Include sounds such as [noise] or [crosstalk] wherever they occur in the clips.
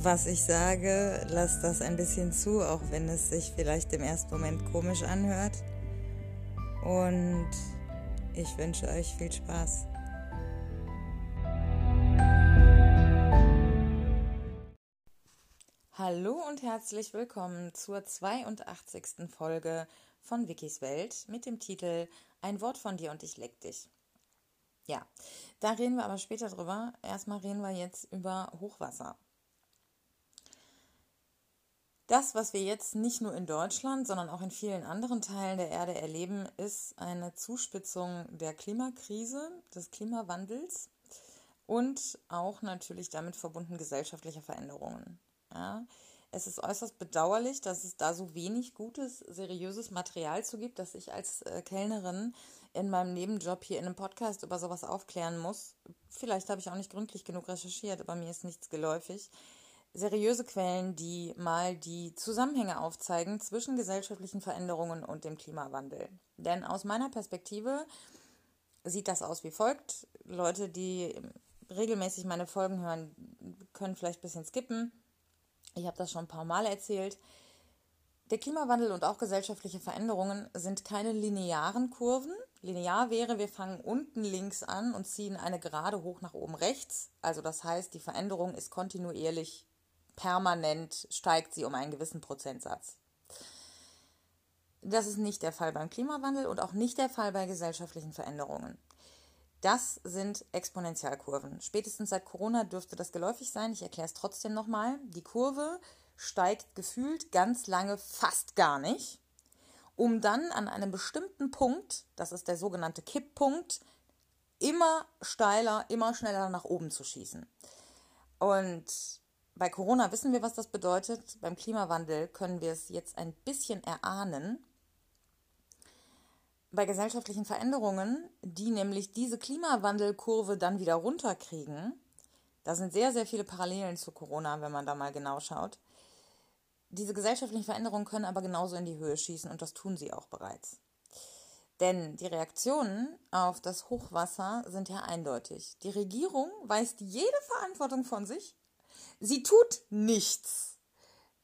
was ich sage, lasst das ein bisschen zu, auch wenn es sich vielleicht im ersten Moment komisch anhört. Und ich wünsche euch viel Spaß. Hallo und herzlich willkommen zur 82. Folge von Wikis Welt mit dem Titel Ein Wort von dir und ich leck dich. Ja, da reden wir aber später drüber. Erstmal reden wir jetzt über Hochwasser. Das, was wir jetzt nicht nur in Deutschland, sondern auch in vielen anderen Teilen der Erde erleben, ist eine Zuspitzung der Klimakrise, des Klimawandels und auch natürlich damit verbunden gesellschaftliche Veränderungen. Ja, es ist äußerst bedauerlich, dass es da so wenig gutes, seriöses Material zu gibt, dass ich als äh, Kellnerin in meinem Nebenjob hier in einem Podcast über sowas aufklären muss. Vielleicht habe ich auch nicht gründlich genug recherchiert, aber mir ist nichts geläufig seriöse Quellen, die mal die Zusammenhänge aufzeigen zwischen gesellschaftlichen Veränderungen und dem Klimawandel. Denn aus meiner Perspektive sieht das aus wie folgt. Leute, die regelmäßig meine Folgen hören, können vielleicht ein bisschen skippen. Ich habe das schon ein paar Mal erzählt. Der Klimawandel und auch gesellschaftliche Veränderungen sind keine linearen Kurven. Linear wäre, wir fangen unten links an und ziehen eine Gerade hoch nach oben rechts. Also das heißt, die Veränderung ist kontinuierlich permanent steigt sie um einen gewissen Prozentsatz. Das ist nicht der Fall beim Klimawandel und auch nicht der Fall bei gesellschaftlichen Veränderungen. Das sind Exponentialkurven. Spätestens seit Corona dürfte das geläufig sein. Ich erkläre es trotzdem nochmal. Die Kurve steigt gefühlt ganz lange fast gar nicht, um dann an einem bestimmten Punkt, das ist der sogenannte Kipppunkt, immer steiler, immer schneller nach oben zu schießen. Und bei Corona wissen wir, was das bedeutet. Beim Klimawandel können wir es jetzt ein bisschen erahnen. Bei gesellschaftlichen Veränderungen, die nämlich diese Klimawandelkurve dann wieder runterkriegen, da sind sehr, sehr viele Parallelen zu Corona, wenn man da mal genau schaut. Diese gesellschaftlichen Veränderungen können aber genauso in die Höhe schießen und das tun sie auch bereits. Denn die Reaktionen auf das Hochwasser sind ja eindeutig. Die Regierung weist jede Verantwortung von sich Sie tut nichts.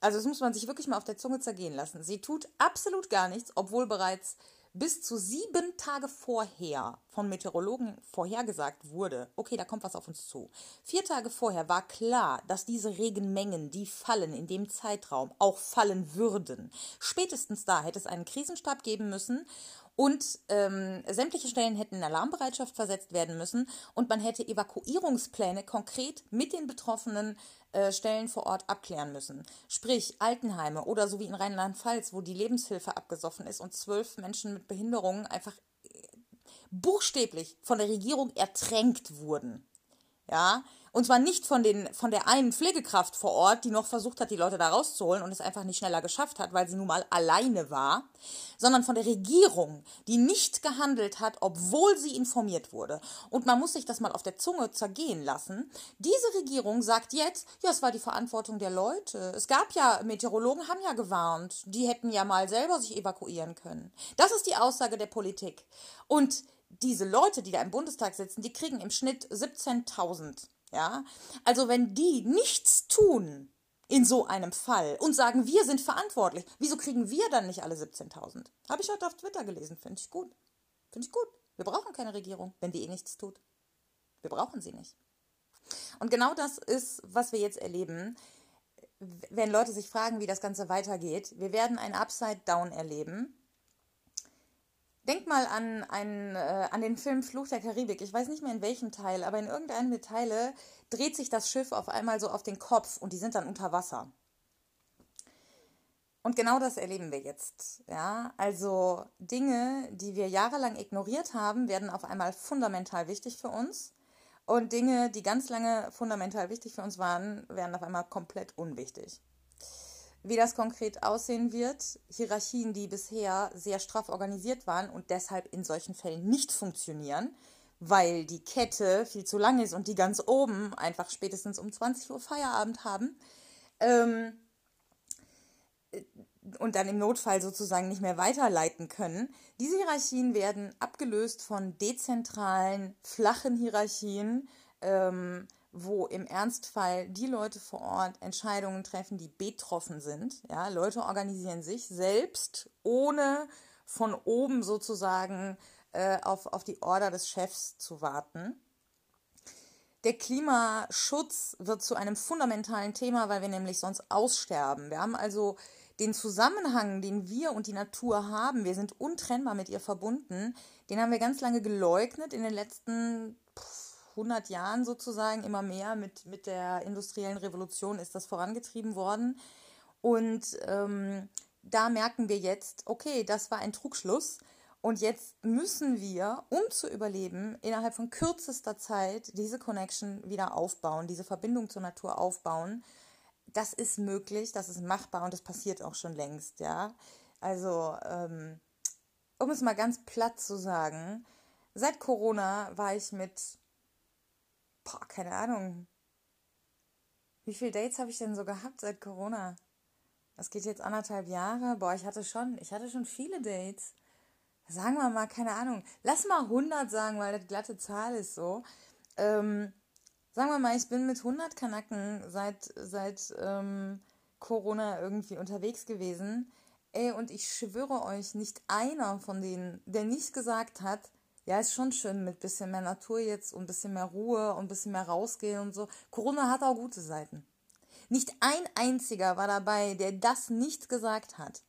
Also das muss man sich wirklich mal auf der Zunge zergehen lassen. Sie tut absolut gar nichts, obwohl bereits bis zu sieben Tage vorher von Meteorologen vorhergesagt wurde, okay, da kommt was auf uns zu. Vier Tage vorher war klar, dass diese Regenmengen, die fallen in dem Zeitraum, auch fallen würden. Spätestens da hätte es einen Krisenstab geben müssen und ähm, sämtliche Stellen hätten in Alarmbereitschaft versetzt werden müssen und man hätte Evakuierungspläne konkret mit den betroffenen Stellen vor Ort abklären müssen. Sprich Altenheime oder so wie in Rheinland-Pfalz, wo die Lebenshilfe abgesoffen ist und zwölf Menschen mit Behinderungen einfach äh, buchstäblich von der Regierung ertränkt wurden. Ja, und zwar nicht von, den, von der einen Pflegekraft vor Ort, die noch versucht hat, die Leute da rauszuholen und es einfach nicht schneller geschafft hat, weil sie nun mal alleine war, sondern von der Regierung, die nicht gehandelt hat, obwohl sie informiert wurde. Und man muss sich das mal auf der Zunge zergehen lassen. Diese Regierung sagt jetzt, ja, es war die Verantwortung der Leute. Es gab ja, Meteorologen haben ja gewarnt, die hätten ja mal selber sich evakuieren können. Das ist die Aussage der Politik. Und diese Leute, die da im Bundestag sitzen, die kriegen im Schnitt 17.000 ja, also wenn die nichts tun in so einem Fall und sagen, wir sind verantwortlich, wieso kriegen wir dann nicht alle 17.000? Habe ich heute auf Twitter gelesen, finde ich gut. Finde ich gut. Wir brauchen keine Regierung, wenn die eh nichts tut. Wir brauchen sie nicht. Und genau das ist, was wir jetzt erleben, wenn Leute sich fragen, wie das Ganze weitergeht. Wir werden ein Upside Down erleben Denk mal an, einen, äh, an den Film Fluch der Karibik. Ich weiß nicht mehr in welchem Teil, aber in irgendeinem der Teile dreht sich das Schiff auf einmal so auf den Kopf und die sind dann unter Wasser. Und genau das erleben wir jetzt. Ja, also Dinge, die wir jahrelang ignoriert haben, werden auf einmal fundamental wichtig für uns. Und Dinge, die ganz lange fundamental wichtig für uns waren, werden auf einmal komplett unwichtig. Wie das konkret aussehen wird, Hierarchien, die bisher sehr straff organisiert waren und deshalb in solchen Fällen nicht funktionieren, weil die Kette viel zu lang ist und die ganz oben einfach spätestens um 20 Uhr Feierabend haben. Ähm, und dann im Notfall sozusagen nicht mehr weiterleiten können. Diese Hierarchien werden abgelöst von dezentralen, flachen Hierarchien, ähm, wo im Ernstfall die Leute vor Ort Entscheidungen treffen, die betroffen sind. Ja, Leute organisieren sich selbst, ohne von oben sozusagen äh, auf, auf die Order des Chefs zu warten. Der Klimaschutz wird zu einem fundamentalen Thema, weil wir nämlich sonst aussterben. Wir haben also den Zusammenhang, den wir und die Natur haben, wir sind untrennbar mit ihr verbunden, den haben wir ganz lange geleugnet in den letzten 100 Jahren sozusagen, immer mehr mit, mit der industriellen Revolution ist das vorangetrieben worden. Und ähm, da merken wir jetzt, okay, das war ein Trugschluss. Und jetzt müssen wir, um zu überleben, innerhalb von kürzester Zeit diese Connection wieder aufbauen, diese Verbindung zur Natur aufbauen das ist möglich, das ist machbar und das passiert auch schon längst, ja. Also, ähm, um es mal ganz platt zu sagen, seit Corona war ich mit, boah, keine Ahnung, wie viele Dates habe ich denn so gehabt seit Corona? Das geht jetzt anderthalb Jahre. Boah, ich hatte schon, ich hatte schon viele Dates. Sagen wir mal, keine Ahnung. Lass mal 100 sagen, weil das glatte Zahl ist so. Ähm, sagen wir mal, ich bin mit 100 Kanaken seit, seit ähm, Corona irgendwie unterwegs gewesen. Ey, und ich schwöre euch, nicht einer von denen, der nicht gesagt hat, ja, ist schon schön mit bisschen mehr Natur jetzt und ein bisschen mehr Ruhe und ein bisschen mehr rausgehen und so. Corona hat auch gute Seiten. Nicht ein einziger war dabei, der das nicht gesagt hat.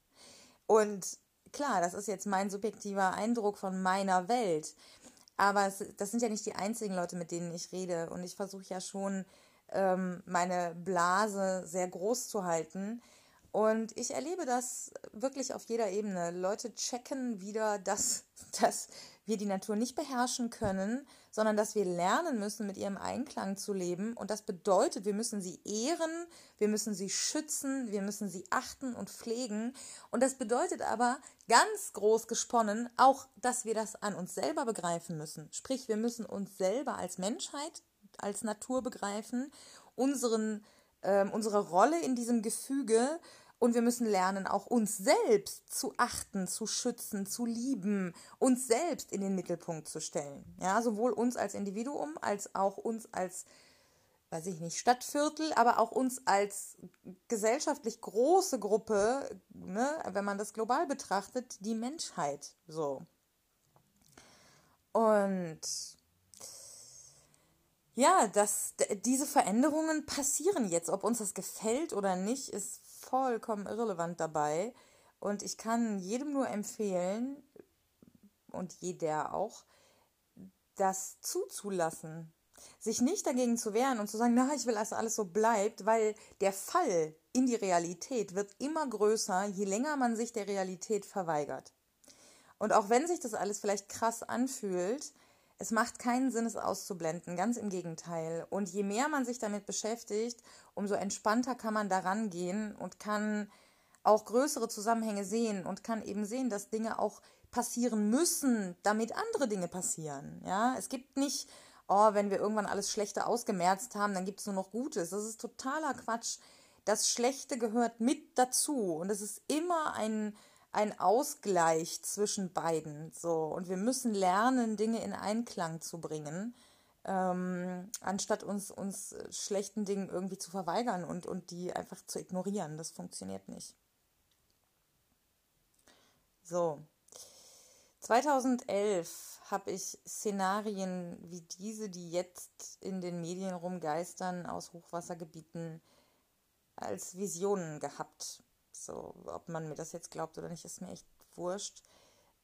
Und klar, das ist jetzt mein subjektiver Eindruck von meiner Welt. Aber es, das sind ja nicht die einzigen Leute, mit denen ich rede. Und ich versuche ja schon, ähm, meine Blase sehr groß zu halten. Und ich erlebe das wirklich auf jeder Ebene. Leute checken wieder, [laughs] dass, dass wir die Natur nicht beherrschen können, sondern dass wir lernen müssen, mit ihrem Einklang zu leben. Und das bedeutet, wir müssen sie ehren, wir müssen sie schützen, wir müssen sie achten und pflegen. Und das bedeutet aber ganz groß gesponnen auch, dass wir das an uns selber begreifen müssen. Sprich, wir müssen uns selber als Menschheit, als Natur begreifen, unseren, äh, unsere Rolle in diesem Gefüge und wir müssen lernen, auch uns selbst zu achten, zu schützen, zu lieben, uns selbst in den Mittelpunkt zu stellen. Ja, sowohl uns als Individuum als auch uns als, weiß ich nicht, Stadtviertel, aber auch uns als gesellschaftlich große Gruppe, ne, wenn man das global betrachtet, die Menschheit. So. Und ja, das, diese Veränderungen passieren jetzt. Ob uns das gefällt oder nicht, ist vollkommen irrelevant dabei. Und ich kann jedem nur empfehlen, und jeder auch, das zuzulassen. Sich nicht dagegen zu wehren und zu sagen, na, ich will, dass alles so bleibt, weil der Fall in die Realität wird immer größer, je länger man sich der Realität verweigert. Und auch wenn sich das alles vielleicht krass anfühlt, es macht keinen Sinn, es auszublenden, ganz im Gegenteil. Und je mehr man sich damit beschäftigt, umso entspannter kann man daran gehen und kann auch größere Zusammenhänge sehen und kann eben sehen, dass Dinge auch passieren müssen, damit andere Dinge passieren. Ja, es gibt nicht, oh, wenn wir irgendwann alles Schlechte ausgemerzt haben, dann gibt es nur noch Gutes. Das ist totaler Quatsch. Das Schlechte gehört mit dazu und es ist immer ein ein Ausgleich zwischen beiden. So. Und wir müssen lernen, Dinge in Einklang zu bringen, ähm, anstatt uns, uns schlechten Dingen irgendwie zu verweigern und, und die einfach zu ignorieren. Das funktioniert nicht. So. 2011 habe ich Szenarien wie diese, die jetzt in den Medien rumgeistern, aus Hochwassergebieten als Visionen gehabt. So, ob man mir das jetzt glaubt oder nicht, ist mir echt wurscht.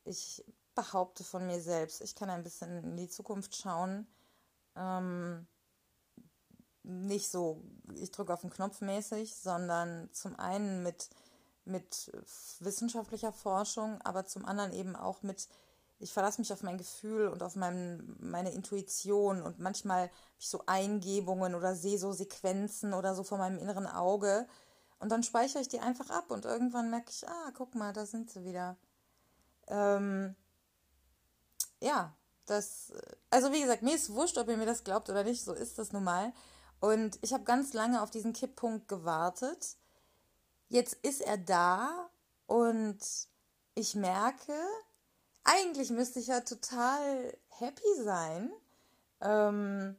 Ich behaupte von mir selbst, ich kann ein bisschen in die Zukunft schauen. Ähm, nicht so, ich drücke auf den Knopf mäßig, sondern zum einen mit, mit wissenschaftlicher Forschung, aber zum anderen eben auch mit, ich verlasse mich auf mein Gefühl und auf mein, meine Intuition und manchmal habe ich so Eingebungen oder sehe so Sequenzen oder so vor meinem inneren Auge Und dann speichere ich die einfach ab und irgendwann merke ich, ah, guck mal, da sind sie wieder. Ähm, ja, das, also wie gesagt, mir ist wurscht, ob ihr mir das glaubt oder nicht, so ist das nun mal. Und ich habe ganz lange auf diesen Kipppunkt gewartet. Jetzt ist er da und ich merke, eigentlich müsste ich ja total happy sein, ähm,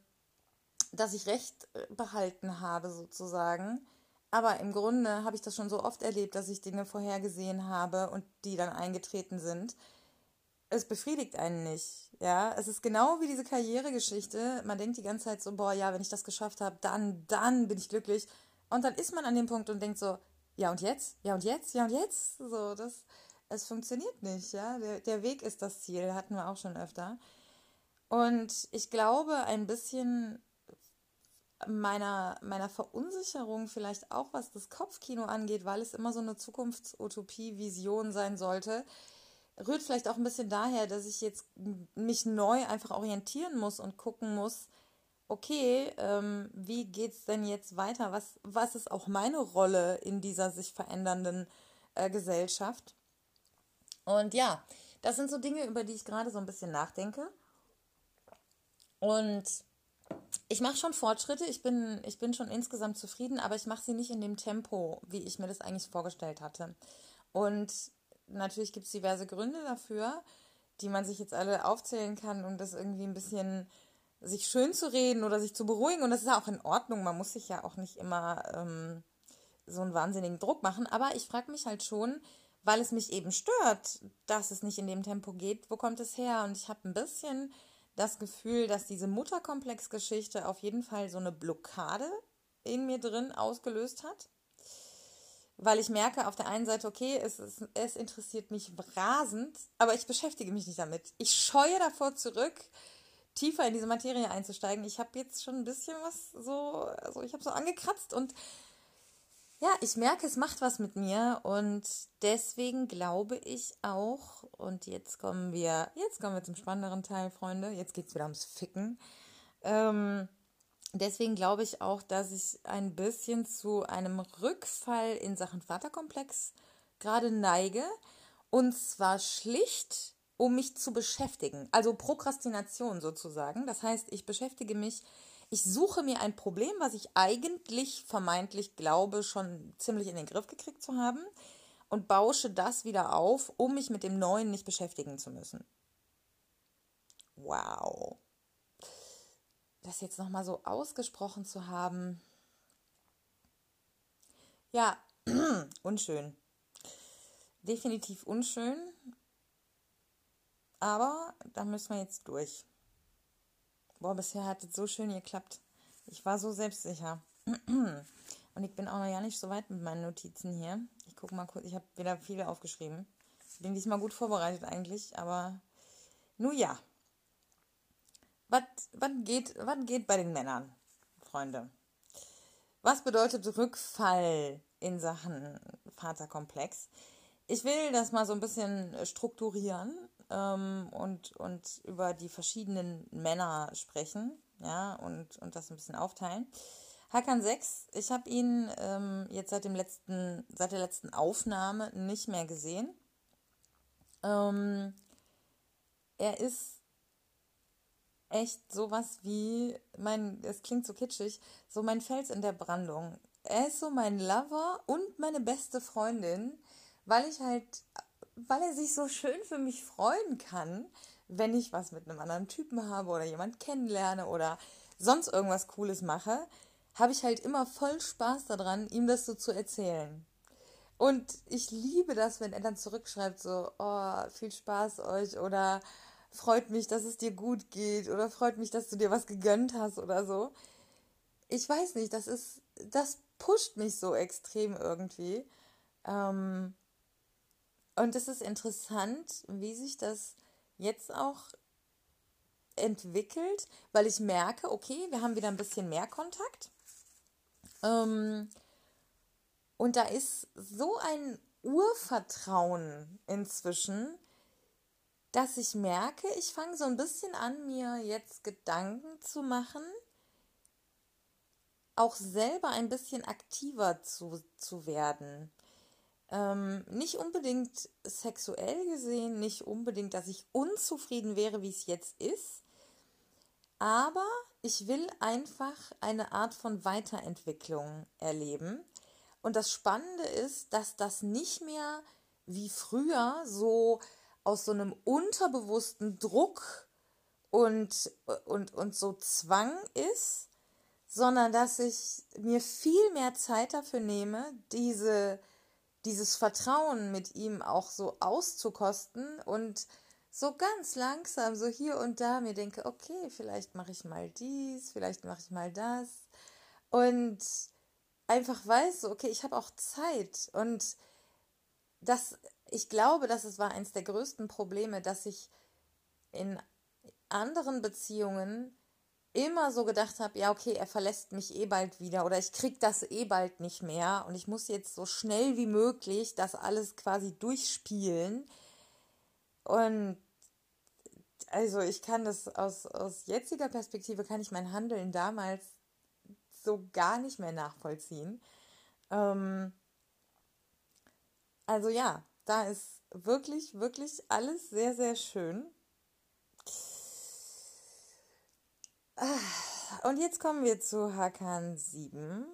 dass ich recht äh, behalten habe sozusagen. Aber im Grunde habe ich das schon so oft erlebt, dass ich Dinge vorhergesehen habe und die dann eingetreten sind. Es befriedigt einen nicht. Ja, es ist genau wie diese Karrieregeschichte. Man denkt die ganze Zeit so, boah, ja, wenn ich das geschafft habe, dann, dann bin ich glücklich. Und dann ist man an dem Punkt und denkt so, ja und jetzt? Ja und jetzt? Ja und jetzt? So, das, es funktioniert nicht, ja. Der, der Weg ist das Ziel, hatten wir auch schon öfter. Und ich glaube, ein bisschen meiner, meiner Verunsicherung vielleicht auch, was das Kopfkino angeht, weil es immer so eine Zukunftsutopie, Vision sein sollte, rührt vielleicht auch ein bisschen daher, dass ich jetzt mich neu einfach orientieren muss und gucken muss, okay, ähm, wie es denn jetzt weiter? Was, was ist auch meine Rolle in dieser sich verändernden äh, Gesellschaft? Und ja, das sind so Dinge, über die ich gerade so ein bisschen nachdenke. Und ich mache schon Fortschritte, ich bin, ich bin schon insgesamt zufrieden, aber ich mache sie nicht in dem Tempo, wie ich mir das eigentlich vorgestellt hatte. Und natürlich gibt es diverse Gründe dafür, die man sich jetzt alle aufzählen kann, um das irgendwie ein bisschen sich schön zu reden oder sich zu beruhigen. Und das ist ja auch in Ordnung. Man muss sich ja auch nicht immer ähm, so einen wahnsinnigen Druck machen. Aber ich frage mich halt schon, weil es mich eben stört, dass es nicht in dem Tempo geht, wo kommt es her? Und ich habe ein bisschen das Gefühl, dass diese Mutterkomplex-Geschichte auf jeden Fall so eine Blockade in mir drin ausgelöst hat. Weil ich merke auf der einen Seite, okay, es, es, es interessiert mich rasend, aber ich beschäftige mich nicht damit. Ich scheue davor zurück, tiefer in diese Materie einzusteigen. Ich habe jetzt schon ein bisschen was so, also ich habe so angekratzt und ja, ich merke, es macht was mit mir und deswegen glaube ich auch, und jetzt kommen wir, jetzt kommen wir zum spannenderen Teil, Freunde, jetzt geht es wieder ums Ficken. Ähm, deswegen glaube ich auch, dass ich ein bisschen zu einem Rückfall in Sachen Vaterkomplex gerade neige. Und zwar schlicht, um mich zu beschäftigen. Also Prokrastination sozusagen. Das heißt, ich beschäftige mich ich suche mir ein Problem, was ich eigentlich vermeintlich glaube, schon ziemlich in den Griff gekriegt zu haben und bausche das wieder auf, um mich mit dem Neuen nicht beschäftigen zu müssen. Wow. Das jetzt nochmal so ausgesprochen zu haben. Ja, [clears throat] unschön. Definitiv unschön. Aber da müssen wir jetzt durch. Boah, bisher hat es so schön geklappt. Ich war so selbstsicher. Und ich bin auch noch ja nicht so weit mit meinen Notizen hier. Ich gucke mal kurz, ich habe wieder viele aufgeschrieben. Bin diesmal gut vorbereitet eigentlich, aber nun ja. Was geht, geht bei den Männern, Freunde? Was bedeutet Rückfall in Sachen Vaterkomplex? Ich will das mal so ein bisschen strukturieren ähm, und, und über die verschiedenen Männer sprechen, ja, und, und das ein bisschen aufteilen. Hakan 6, ich habe ihn ähm, jetzt seit dem letzten, seit der letzten Aufnahme nicht mehr gesehen. Ähm, er ist echt sowas wie mein, es klingt so kitschig, so mein Fels in der Brandung. Er ist so mein Lover und meine beste Freundin, weil ich halt weil er sich so schön für mich freuen kann, wenn ich was mit einem anderen Typen habe oder jemand kennenlerne oder sonst irgendwas Cooles mache, habe ich halt immer voll Spaß daran, ihm das so zu erzählen. Und ich liebe das, wenn er dann zurückschreibt, so, oh, viel Spaß euch oder freut mich, dass es dir gut geht oder freut mich, dass du dir was gegönnt hast oder so. Ich weiß nicht, das ist, das pusht mich so extrem irgendwie. Ähm, und es ist interessant, wie sich das jetzt auch entwickelt, weil ich merke, okay, wir haben wieder ein bisschen mehr Kontakt. Ähm, und da ist so ein Urvertrauen inzwischen, dass ich merke, ich fange so ein bisschen an, mir jetzt Gedanken zu machen, auch selber ein bisschen aktiver zu, zu werden. Ähm, nicht unbedingt sexuell gesehen, nicht unbedingt, dass ich unzufrieden wäre, wie es jetzt ist, aber ich will einfach eine Art von Weiterentwicklung erleben. Und das Spannende ist, dass das nicht mehr wie früher so aus so einem unterbewussten Druck und, und, und so Zwang ist, sondern dass ich mir viel mehr Zeit dafür nehme, diese, dieses Vertrauen mit ihm auch so auszukosten und so ganz langsam, so hier und da mir denke, okay, vielleicht mache ich mal dies, vielleicht mache ich mal das. Und einfach weiß, so, okay, ich habe auch Zeit. Und das, ich glaube, dass es war eines der größten Probleme, dass ich in anderen Beziehungen immer so gedacht habe, ja, okay, er verlässt mich eh bald wieder oder ich krieg das eh bald nicht mehr und ich muss jetzt so schnell wie möglich das alles quasi durchspielen. Und also ich kann das aus, aus jetziger Perspektive, kann ich mein Handeln damals so gar nicht mehr nachvollziehen. Ähm, also ja, da ist wirklich, wirklich alles sehr, sehr schön. Ah, und jetzt kommen wir zu Hakan 7.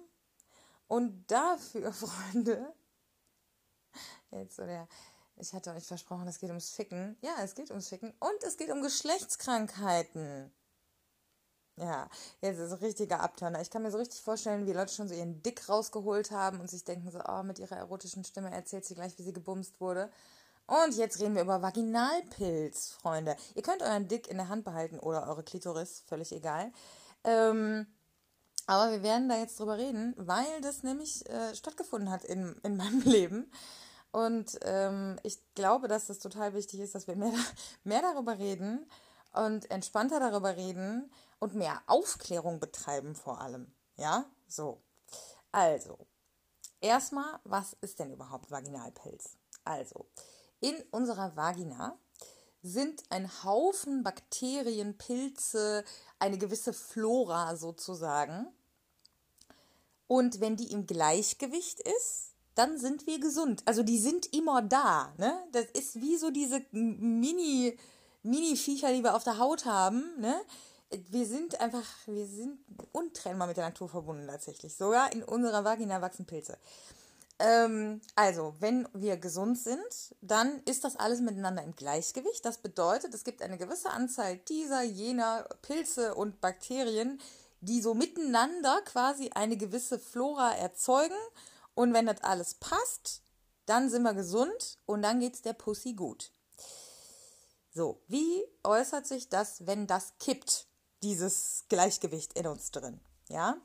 Und dafür, [laughs] Freunde, jetzt so der, ich hatte euch versprochen, es geht ums Ficken. Ja, es geht ums Ficken. Und es geht um Geschlechtskrankheiten. Ja, jetzt ist es richtiger Abturner. Ich kann mir so richtig vorstellen, wie Leute schon so ihren Dick rausgeholt haben und sich denken so, oh, mit ihrer erotischen Stimme erzählt sie gleich, wie sie gebumst wurde. Und jetzt reden wir über Vaginalpilz, Freunde. Ihr könnt euren Dick in der Hand behalten oder eure Klitoris, völlig egal. Ähm, aber wir werden da jetzt drüber reden, weil das nämlich äh, stattgefunden hat in, in meinem [laughs] Leben. Und ähm, ich glaube, dass das total wichtig ist, dass wir mehr, [laughs] mehr darüber reden und entspannter darüber reden und mehr Aufklärung betreiben vor allem. Ja, so. Also, erstmal, was ist denn überhaupt Vaginalpilz? Also, in unserer Vagina sind ein Haufen Bakterien, Pilze, eine gewisse Flora sozusagen. Und wenn die im Gleichgewicht ist, dann sind wir gesund. Also die sind immer da. Ne? Das ist wie so diese Mini, Mini-Viecher, die wir auf der Haut haben. Ne? Wir sind einfach, wir sind untrennbar mit der Natur verbunden tatsächlich. Sogar in unserer Vagina wachsen Pilze. Ähm, also, wenn wir gesund sind, dann ist das alles miteinander im Gleichgewicht. Das bedeutet, es gibt eine gewisse Anzahl dieser, jener Pilze und Bakterien, die so miteinander quasi eine gewisse Flora erzeugen. Und wenn das alles passt, dann sind wir gesund und dann geht es der Pussy gut. So, wie äußert sich das, wenn das kippt, dieses Gleichgewicht in uns drin? Ja,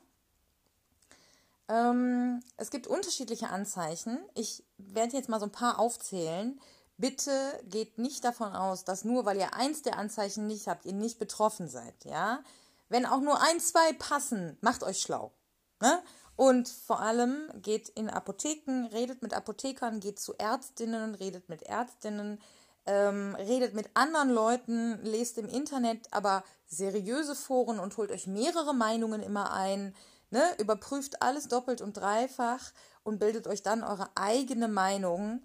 ähm, es gibt unterschiedliche Anzeichen. Ich werde jetzt mal so ein paar aufzählen. Bitte geht nicht davon aus, dass nur weil ihr eins der Anzeichen nicht habt, ihr nicht betroffen seid, ja? Wenn auch nur ein, zwei passen, macht euch schlau. Ne? Und vor allem geht in Apotheken, redet mit Apothekern, geht zu Ärztinnen, redet mit Ärztinnen, ähm, redet mit anderen Leuten, lest im Internet aber seriöse Foren und holt euch mehrere Meinungen immer ein. Ne? Überprüft alles doppelt und dreifach und bildet euch dann eure eigene Meinung.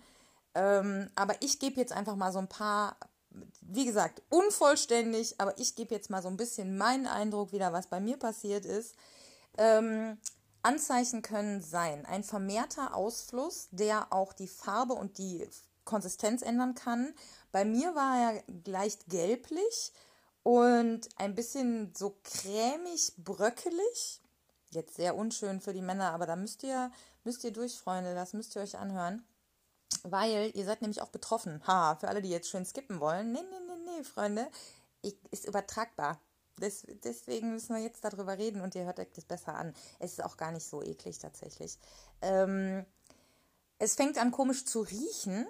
Ähm, aber ich gebe jetzt einfach mal so ein paar, wie gesagt, unvollständig, aber ich gebe jetzt mal so ein bisschen meinen Eindruck wieder, was bei mir passiert ist. Ähm, Anzeichen können sein ein vermehrter Ausfluss, der auch die Farbe und die Konsistenz ändern kann. Bei mir war er leicht gelblich und ein bisschen so cremig, bröckelig jetzt sehr unschön für die Männer, aber da müsst ihr, müsst ihr durch, Freunde, das müsst ihr euch anhören. Weil ihr seid nämlich auch betroffen. Ha, für alle, die jetzt schön skippen wollen. Nee, nee, nee, nee, Freunde. Ich, ist übertragbar. Des, deswegen müssen wir jetzt darüber reden und ihr hört euch das besser an. Es ist auch gar nicht so eklig tatsächlich. Ähm, es fängt an komisch zu riechen.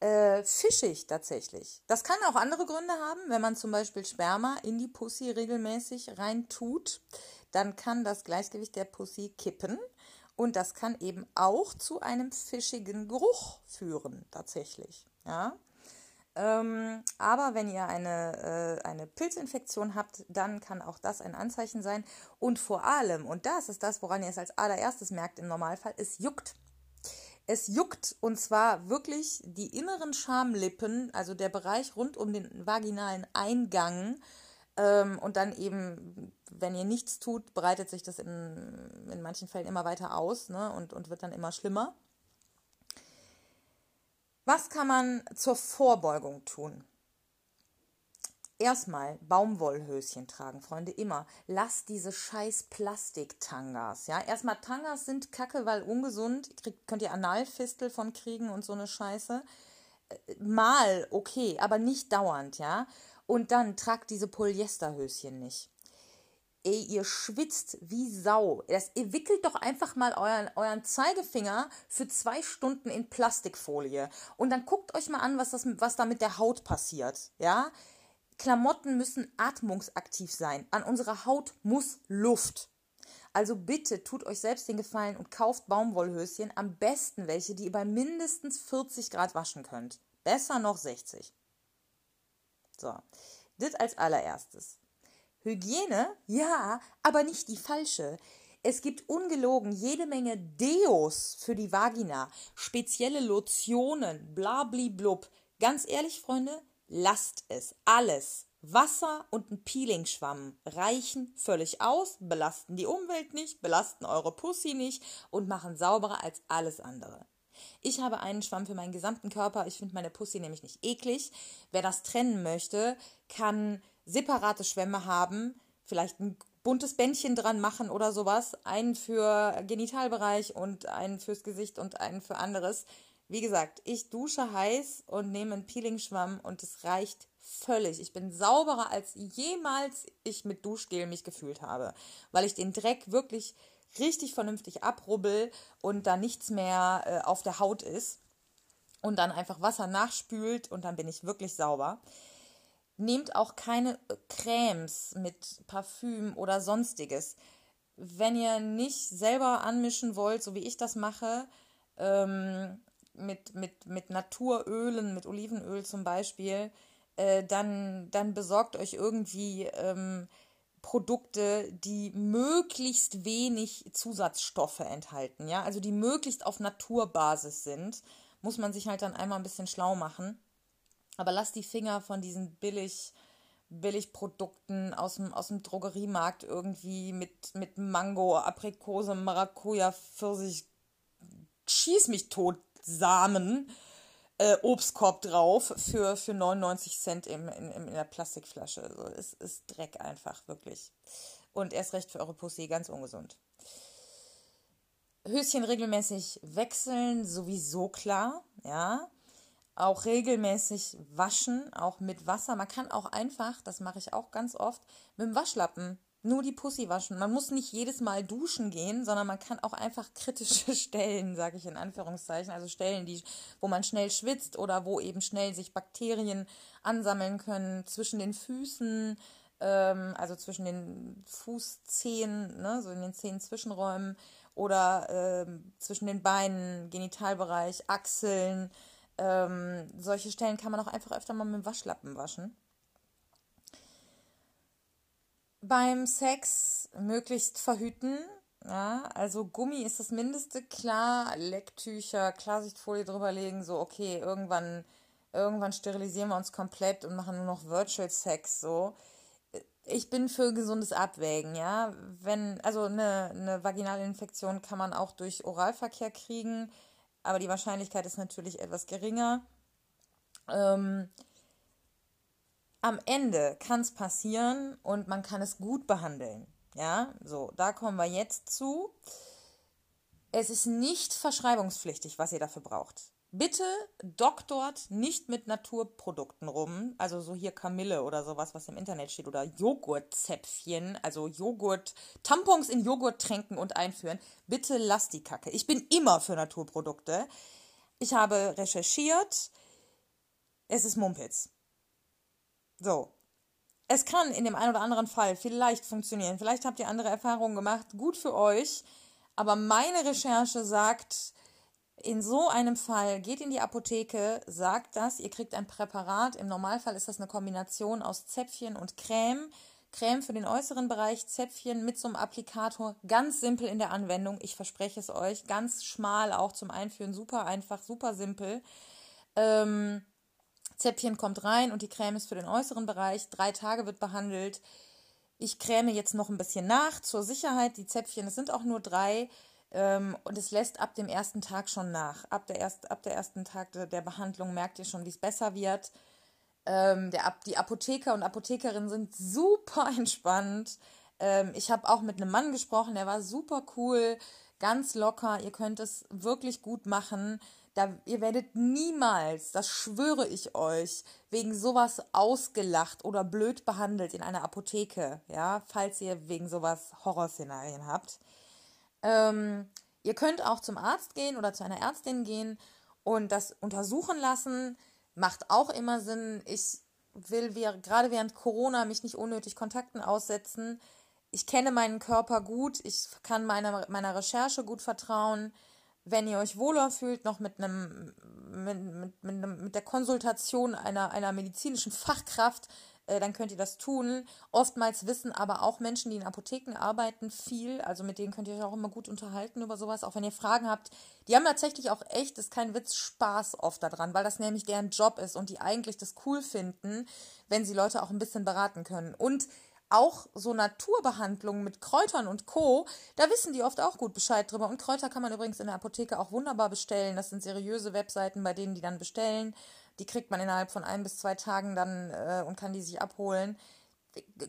Äh, fischig tatsächlich. Das kann auch andere Gründe haben, wenn man zum Beispiel Sperma in die Pussy regelmäßig rein tut dann kann das Gleichgewicht der Pussy kippen und das kann eben auch zu einem fischigen Geruch führen, tatsächlich. Ja. Ähm, aber wenn ihr eine, äh, eine Pilzinfektion habt, dann kann auch das ein Anzeichen sein. Und vor allem, und das ist das, woran ihr es als allererstes merkt im Normalfall, es juckt. Es juckt und zwar wirklich die inneren Schamlippen, also der Bereich rund um den vaginalen Eingang. Ähm, und dann eben, wenn ihr nichts tut, breitet sich das in, in manchen Fällen immer weiter aus ne, und, und wird dann immer schlimmer. Was kann man zur Vorbeugung tun? Erstmal Baumwollhöschen tragen, Freunde, immer. Lasst diese scheiß Plastik-Tangas, ja. Erstmal Tangas sind kacke, weil ungesund. Kriegt, könnt ihr Analfistel von kriegen und so eine Scheiße. Äh, mal, okay, aber nicht dauernd, ja. Und dann tragt diese Polyesterhöschen nicht ey, ihr schwitzt wie Sau. Das, ihr wickelt doch einfach mal euren, euren Zeigefinger für zwei Stunden in Plastikfolie. Und dann guckt euch mal an, was, das, was da mit der Haut passiert. Ja? Klamotten müssen atmungsaktiv sein. An unserer Haut muss Luft. Also bitte tut euch selbst den Gefallen und kauft Baumwollhöschen. Am besten welche, die ihr bei mindestens 40 Grad waschen könnt. Besser noch 60. So, das als allererstes. Hygiene? Ja, aber nicht die falsche. Es gibt ungelogen jede Menge Deos für die Vagina, spezielle Lotionen, blabli-blub. Ganz ehrlich, Freunde, lasst es. Alles. Wasser und ein Peelingschwamm reichen völlig aus, belasten die Umwelt nicht, belasten eure Pussy nicht und machen sauberer als alles andere. Ich habe einen Schwamm für meinen gesamten Körper. Ich finde meine Pussy nämlich nicht eklig. Wer das trennen möchte, kann separate Schwämme haben, vielleicht ein buntes Bändchen dran machen oder sowas. Einen für Genitalbereich und einen fürs Gesicht und einen für anderes. Wie gesagt, ich dusche heiß und nehme einen Peeling-Schwamm und es reicht völlig. Ich bin sauberer als jemals ich mit Duschgel mich gefühlt habe, weil ich den Dreck wirklich richtig vernünftig abrubbel und da nichts mehr äh, auf der Haut ist und dann einfach Wasser nachspült und dann bin ich wirklich sauber. Nehmt auch keine äh, Cremes mit Parfüm oder sonstiges. Wenn ihr nicht selber anmischen wollt, so wie ich das mache, ähm, mit, mit, mit Naturölen, mit Olivenöl zum Beispiel, äh, dann, dann besorgt euch irgendwie ähm, Produkte, die möglichst wenig Zusatzstoffe enthalten, ja, also die möglichst auf Naturbasis sind, muss man sich halt dann einmal ein bisschen schlau machen. Aber lass die Finger von diesen billig, Billigprodukten aus dem, aus dem Drogeriemarkt irgendwie mit, mit Mango, Aprikose, Maracuja, Pfirsich, schieß mich tot, Samen, äh, Obstkorb drauf für, für 99 Cent im, in, in der Plastikflasche. Also es ist Dreck einfach, wirklich. Und erst recht für eure Pussy, ganz ungesund. Höschen regelmäßig wechseln, sowieso klar, ja auch regelmäßig waschen, auch mit Wasser. Man kann auch einfach, das mache ich auch ganz oft, mit dem Waschlappen nur die Pussy waschen. Man muss nicht jedes Mal duschen gehen, sondern man kann auch einfach kritische [laughs] Stellen, sage ich in Anführungszeichen, also Stellen, die, wo man schnell schwitzt oder wo eben schnell sich Bakterien ansammeln können zwischen den Füßen, ähm, also zwischen den Fußzehen, ne, so in den Zehen-Zwischenräumen oder ähm, zwischen den Beinen, Genitalbereich, Achseln, ähm, solche Stellen kann man auch einfach öfter mal mit dem Waschlappen waschen. Beim Sex möglichst verhüten. Ja, also Gummi ist das Mindeste, klar, Lecktücher, Klarsichtfolie drüberlegen, so okay, irgendwann, irgendwann sterilisieren wir uns komplett und machen nur noch Virtual Sex, so. Ich bin für gesundes Abwägen, ja. Wenn, also eine, eine vaginale kann man auch durch Oralverkehr kriegen aber die Wahrscheinlichkeit ist natürlich etwas geringer. Ähm, am Ende kann es passieren und man kann es gut behandeln. Ja, so, da kommen wir jetzt zu. Es ist nicht verschreibungspflichtig, was ihr dafür braucht. Bitte doktort nicht mit Naturprodukten rum, also so hier Kamille oder sowas, was im Internet steht, oder Joghurtzäpfchen, also Joghurt, Tampons in Joghurt tränken und einführen. Bitte lasst die Kacke. Ich bin immer für Naturprodukte. Ich habe recherchiert. Es ist Mumpitz. So. Es kann in dem einen oder anderen Fall vielleicht funktionieren. Vielleicht habt ihr andere Erfahrungen gemacht. Gut für euch. Aber meine Recherche sagt, In so einem Fall geht in die Apotheke, sagt das, ihr kriegt ein Präparat. Im Normalfall ist das eine Kombination aus Zäpfchen und Creme. Creme für den äußeren Bereich, Zäpfchen mit so einem Applikator. Ganz simpel in der Anwendung, ich verspreche es euch. Ganz schmal auch zum Einführen, super einfach, super simpel. Ähm, Zäpfchen kommt rein und die Creme ist für den äußeren Bereich. Drei Tage wird behandelt. Ich creme jetzt noch ein bisschen nach zur Sicherheit. Die Zäpfchen, es sind auch nur drei. Ähm, und es lässt ab dem ersten Tag schon nach. Ab der, erst, ab der ersten Tag der, der Behandlung merkt ihr schon, wie es besser wird. Ähm, der, die Apotheker und Apothekerinnen sind super [laughs] entspannt. Ähm, ich habe auch mit einem Mann gesprochen, der war super cool, ganz locker. Ihr könnt es wirklich gut machen. Da, ihr werdet niemals, das schwöre ich euch, wegen sowas ausgelacht oder blöd behandelt in einer Apotheke, ja, falls ihr wegen sowas Horrorszenarien habt. Ähm, ihr könnt auch zum Arzt gehen oder zu einer Ärztin gehen und das untersuchen lassen. Macht auch immer Sinn. Ich will wir, gerade während Corona mich nicht unnötig Kontakten aussetzen. Ich kenne meinen Körper gut. Ich kann meiner, meiner Recherche gut vertrauen. Wenn ihr euch wohler fühlt, noch mit einem mit, mit, mit, mit der Konsultation einer, einer medizinischen Fachkraft, äh, dann könnt ihr das tun. Oftmals wissen aber auch Menschen, die in Apotheken arbeiten, viel. Also mit denen könnt ihr euch auch immer gut unterhalten über sowas, auch wenn ihr Fragen habt. Die haben tatsächlich auch echt, ist kein Witz, Spaß oft daran, weil das nämlich deren Job ist und die eigentlich das cool finden, wenn sie Leute auch ein bisschen beraten können. Und auch so Naturbehandlungen mit Kräutern und Co., da wissen die oft auch gut Bescheid drüber. Und Kräuter kann man übrigens in der Apotheke auch wunderbar bestellen. Das sind seriöse Webseiten, bei denen die dann bestellen. Die kriegt man innerhalb von ein bis zwei Tagen dann äh, und kann die sich abholen.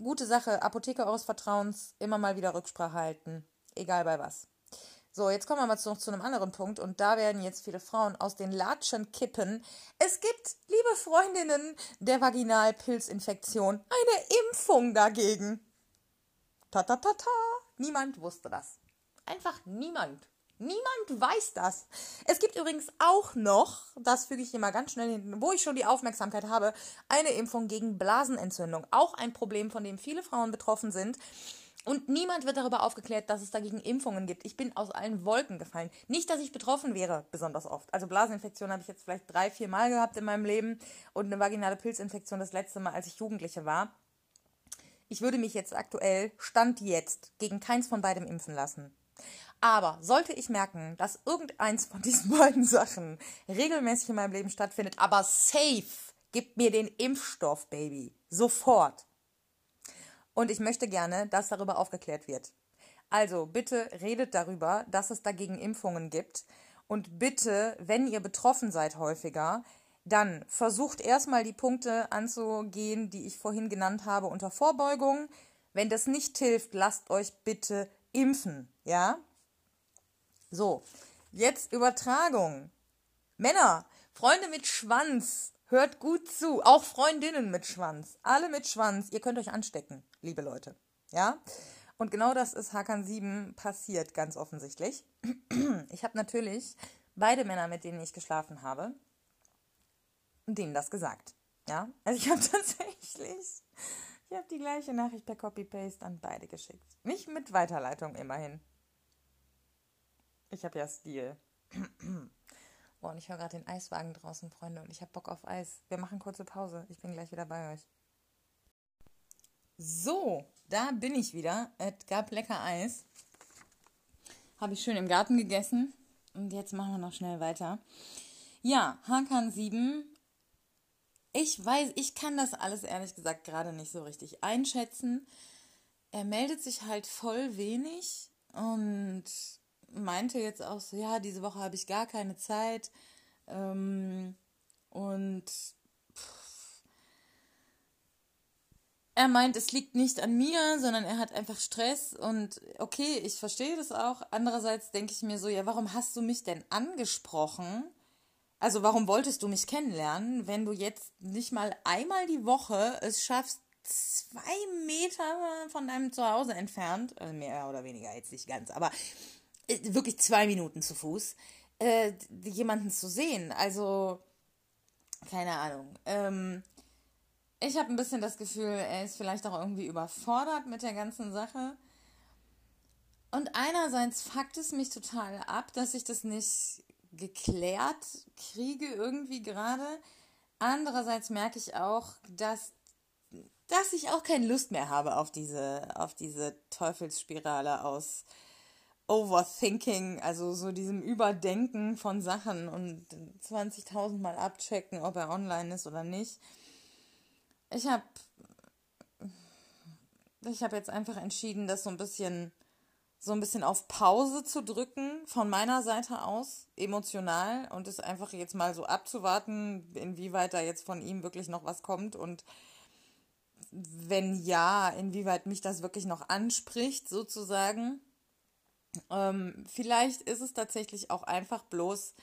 Gute Sache, Apotheker eures Vertrauens, immer mal wieder Rücksprache halten. Egal bei was. So, jetzt kommen wir mal noch zu einem anderen Punkt und da werden jetzt viele Frauen aus den Latschen kippen. Es gibt, liebe Freundinnen der Vaginalpilzinfektion, eine Impfung dagegen. Ta ta ta ta. Niemand wusste das. Einfach niemand. Niemand weiß das. Es gibt übrigens auch noch, das füge ich hier mal ganz schnell hinten, wo ich schon die Aufmerksamkeit habe, eine Impfung gegen Blasenentzündung. Auch ein Problem, von dem viele Frauen betroffen sind. Und niemand wird darüber aufgeklärt, dass es dagegen Impfungen gibt. Ich bin aus allen Wolken gefallen. Nicht, dass ich betroffen wäre, besonders oft. Also Blaseninfektion habe ich jetzt vielleicht drei, vier Mal gehabt in meinem Leben und eine vaginale Pilzinfektion das letzte Mal, als ich Jugendliche war. Ich würde mich jetzt aktuell, Stand jetzt, gegen keins von beidem impfen lassen. Aber sollte ich merken, dass irgendeins von diesen [laughs] beiden Sachen regelmäßig in meinem Leben stattfindet, aber safe, gib mir den Impfstoff, Baby. Sofort. Und ich möchte gerne, dass darüber aufgeklärt wird. Also bitte redet darüber, dass es dagegen Impfungen gibt. Und bitte, wenn ihr betroffen seid häufiger, dann versucht erstmal die Punkte anzugehen, die ich vorhin genannt habe unter Vorbeugung. Wenn das nicht hilft, lasst euch bitte impfen, ja? So, jetzt Übertragung. Männer, Freunde mit Schwanz, hört gut zu. Auch Freundinnen mit Schwanz. Alle mit Schwanz. Ihr könnt euch anstecken, liebe Leute. Ja? Und genau das ist Hakan 7 passiert, ganz offensichtlich. [clears throat] Ich habe natürlich beide Männer, mit denen ich geschlafen habe, denen das gesagt. Ja? Also ich habe [laughs] tatsächlich, ich habe die gleiche Nachricht per Copy-Paste an beide geschickt. Nicht mit Weiterleitung immerhin. Ich habe ja Stil. [clears throat] Und ich höre gerade den Eiswagen draußen, Freunde, und ich habe Bock auf Eis. Wir machen kurze Pause. Ich bin gleich wieder bei euch. So, da bin ich wieder. Es gab lecker Eis. Habe ich schön im Garten gegessen. Und jetzt machen wir noch schnell weiter. Ja, Hakan 7. Ich weiß, ich kann das alles ehrlich gesagt gerade nicht so richtig einschätzen. Er meldet sich halt voll wenig und meinte jetzt auch so, ja, diese Woche habe ich gar keine Zeit. Ähm, und pff, er meint, es liegt nicht an mir, sondern er hat einfach Stress. Und okay, ich verstehe das auch. Andererseits denke ich mir so, ja, warum hast du mich denn angesprochen? Also warum wolltest du mich kennenlernen, wenn du jetzt nicht mal einmal die Woche es schaffst, zwei Meter von deinem Zuhause entfernt, äh, mehr oder weniger jetzt nicht ganz, aber wirklich zwei Minuten zu Fuß, äh, jemanden zu sehen. Also, keine Ahnung. Ähm, ich habe ein bisschen das Gefühl, er ist vielleicht auch irgendwie überfordert mit der ganzen Sache. Und einerseits fuckt es mich total ab, dass ich das nicht geklärt kriege irgendwie gerade. Andererseits merke ich auch, dass, dass ich auch keine Lust mehr habe auf diese, auf diese Teufelsspirale aus Overthinking, also so diesem Überdenken von Sachen und 20.000 Mal abchecken, ob er online ist oder nicht. Ich habe ich habe jetzt einfach entschieden, das so ein bisschen so ein bisschen auf Pause zu drücken von meiner Seite aus, emotional und es einfach jetzt mal so abzuwarten, inwieweit da jetzt von ihm wirklich noch was kommt und wenn ja, inwieweit mich das wirklich noch anspricht, sozusagen. Ähm, vielleicht ist es tatsächlich auch einfach bloß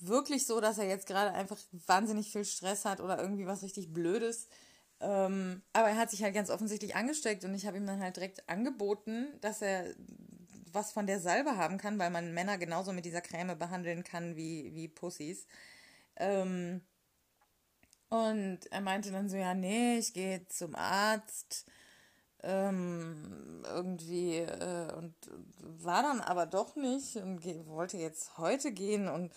wirklich so, dass er jetzt gerade einfach wahnsinnig viel Stress hat oder irgendwie was richtig Blödes ähm, aber er hat sich halt ganz offensichtlich angesteckt und ich habe ihm dann halt direkt angeboten, dass er was von der Salbe haben kann, weil man Männer genauso mit dieser Creme behandeln kann wie, wie Pussys. Ähm, und er meinte dann so, ja, nee, ich gehe zum Arzt. Ähm, irgendwie äh, und war dann aber doch nicht und wollte jetzt heute gehen und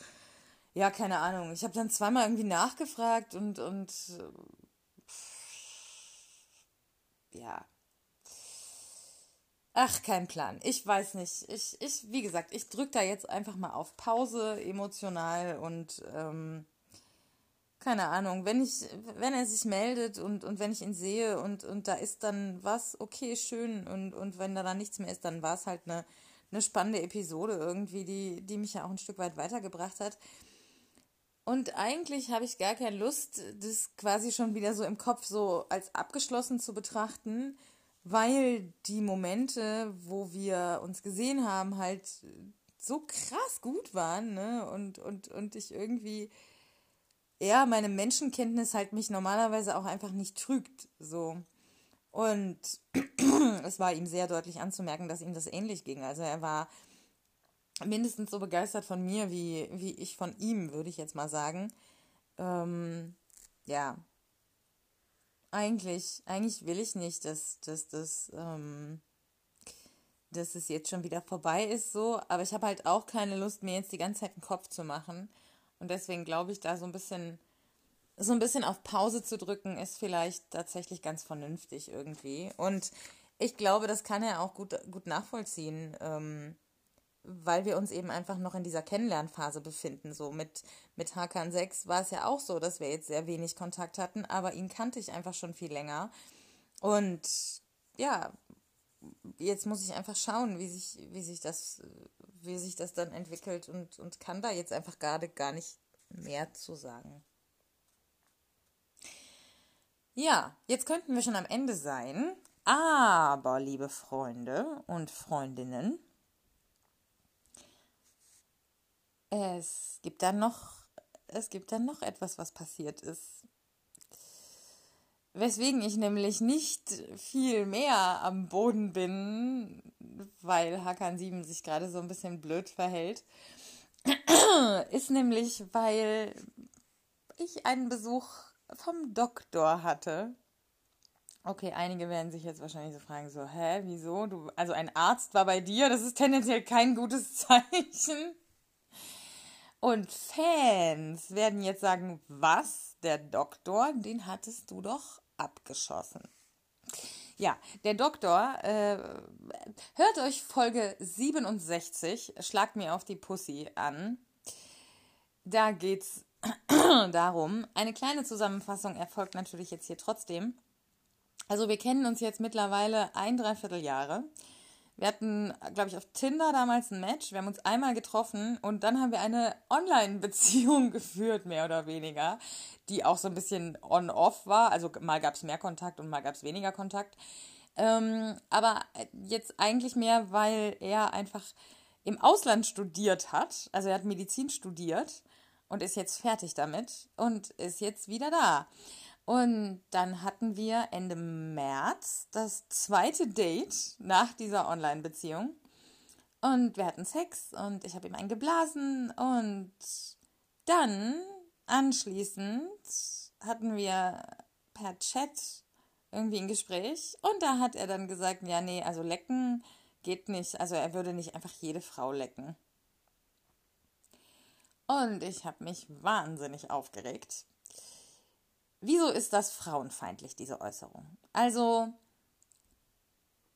ja, keine Ahnung. Ich habe dann zweimal irgendwie nachgefragt und, und ja. Ach, kein Plan. Ich weiß nicht. Ich, ich, wie gesagt, ich drücke da jetzt einfach mal auf Pause emotional und ähm, keine Ahnung, wenn ich, wenn er sich meldet und, und wenn ich ihn sehe und, und da ist dann was, okay, schön. Und, und wenn da dann nichts mehr ist, dann war es halt eine, eine spannende Episode irgendwie, die, die mich ja auch ein Stück weit weitergebracht hat. Und eigentlich habe ich gar keine Lust, das quasi schon wieder so im Kopf so als abgeschlossen zu betrachten, weil die Momente, wo wir uns gesehen haben, halt so krass gut waren, ne? Und, und, und ich irgendwie, ja, meine Menschenkenntnis halt mich normalerweise auch einfach nicht trügt, so. Und [clears throat] es war ihm sehr deutlich anzumerken, dass ihm das ähnlich ging. Also er war mindestens so begeistert von mir wie, wie ich von ihm, würde ich jetzt mal sagen. Ähm, ja. Eigentlich, eigentlich will ich nicht, dass, dass, dass, ähm, dass es jetzt schon wieder vorbei ist, so. Aber ich habe halt auch keine Lust, mir jetzt die ganze Zeit den Kopf zu machen. Und deswegen glaube ich, da so ein bisschen, so ein bisschen auf Pause zu drücken, ist vielleicht tatsächlich ganz vernünftig irgendwie. Und ich glaube, das kann er auch gut, gut nachvollziehen. Ähm, weil wir uns eben einfach noch in dieser Kennenlernphase befinden. So mit, mit Hakan 6 war es ja auch so, dass wir jetzt sehr wenig Kontakt hatten, aber ihn kannte ich einfach schon viel länger. Und ja, jetzt muss ich einfach schauen, wie sich, wie sich das, wie sich das dann entwickelt und, und kann da jetzt einfach gerade gar nicht mehr zu sagen. Ja, jetzt könnten wir schon am Ende sein. Aber, liebe Freunde und Freundinnen, Es gibt dann noch, es gibt dann noch etwas, was passiert ist. Weswegen ich nämlich nicht viel mehr am Boden bin, weil Hakan 7 sich gerade so ein bisschen blöd verhält, [clears throat] ist nämlich, weil ich einen Besuch vom Doktor hatte. Okay, einige werden sich jetzt wahrscheinlich so fragen, so, hä, wieso? Du, also ein Arzt war bei dir, das ist tendenziell kein gutes [laughs] Zeichen. Und Fans werden jetzt sagen, was? Der Doktor, den hattest du doch abgeschossen. Ja, der Doktor, äh, hört euch Folge 67, schlagt mir auf die Pussy an. Da geht's [clears throat] darum. Eine kleine Zusammenfassung erfolgt natürlich jetzt hier trotzdem. Also wir kennen uns jetzt mittlerweile ein Dreivierteljahre. Jahre. Wir hatten, glaube ich, auf Tinder damals ein Match. Wir haben uns einmal getroffen und dann haben wir eine Online-Beziehung [laughs] geführt, mehr oder weniger, die auch so ein bisschen on-off war. Also mal gab es mehr Kontakt und mal gab es weniger Kontakt. Ähm, aber jetzt eigentlich mehr, weil er einfach im Ausland studiert hat. Also er hat Medizin studiert und ist jetzt fertig damit und ist jetzt wieder da. Und dann hatten wir Ende März das zweite Date nach dieser Online-Beziehung. Und wir hatten Sex und ich habe ihm einen geblasen. Und dann anschließend hatten wir per Chat irgendwie ein Gespräch. Und da hat er dann gesagt, ja, nee, also lecken geht nicht. Also er würde nicht einfach jede Frau lecken. Und ich habe mich wahnsinnig aufgeregt. Wieso ist das frauenfeindlich, diese Äußerung? Also,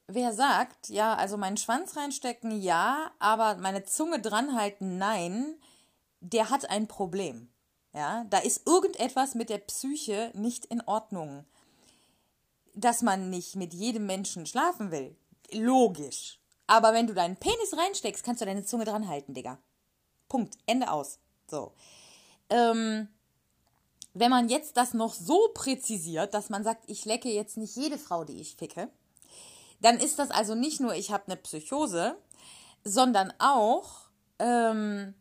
wer sagt, ja, also meinen Schwanz reinstecken, ja, aber meine Zunge dranhalten, nein, der hat ein Problem. Ja, da ist irgendetwas mit der Psyche nicht in Ordnung. Dass man nicht mit jedem Menschen schlafen will, logisch. Aber wenn du deinen Penis reinsteckst, kannst du deine Zunge dranhalten, Digga. Punkt. Ende aus. So. Ähm, wenn man jetzt das noch so präzisiert, dass man sagt, ich lecke jetzt nicht jede Frau, die ich ficke, dann ist das also nicht nur, ich habe eine Psychose, sondern auch, ähm,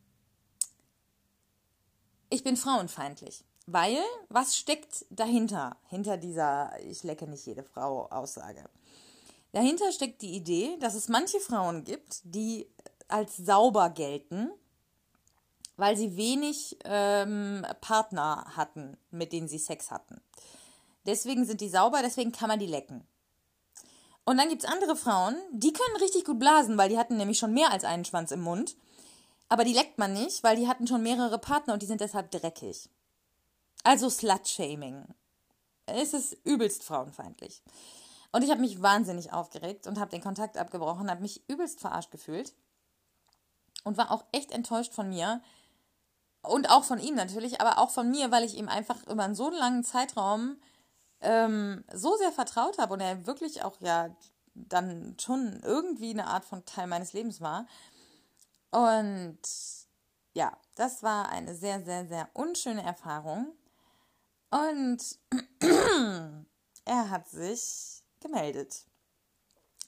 ich bin frauenfeindlich. Weil, was steckt dahinter, hinter dieser Ich lecke nicht jede Frau Aussage? Dahinter steckt die Idee, dass es manche Frauen gibt, die als sauber gelten weil sie wenig ähm, Partner hatten, mit denen sie Sex hatten. Deswegen sind die sauber, deswegen kann man die lecken. Und dann gibt es andere Frauen, die können richtig gut blasen, weil die hatten nämlich schon mehr als einen Schwanz im Mund. Aber die leckt man nicht, weil die hatten schon mehrere Partner und die sind deshalb dreckig. Also Slut-Shaming. Es ist übelst frauenfeindlich. Und ich habe mich wahnsinnig aufgeregt und habe den Kontakt abgebrochen, habe mich übelst verarscht gefühlt und war auch echt enttäuscht von mir, und auch von ihm natürlich, aber auch von mir, weil ich ihm einfach über einen so langen Zeitraum ähm, so sehr vertraut habe und er wirklich auch ja dann schon irgendwie eine Art von Teil meines Lebens war. Und ja, das war eine sehr, sehr, sehr unschöne Erfahrung. Und [clears throat] er hat sich gemeldet.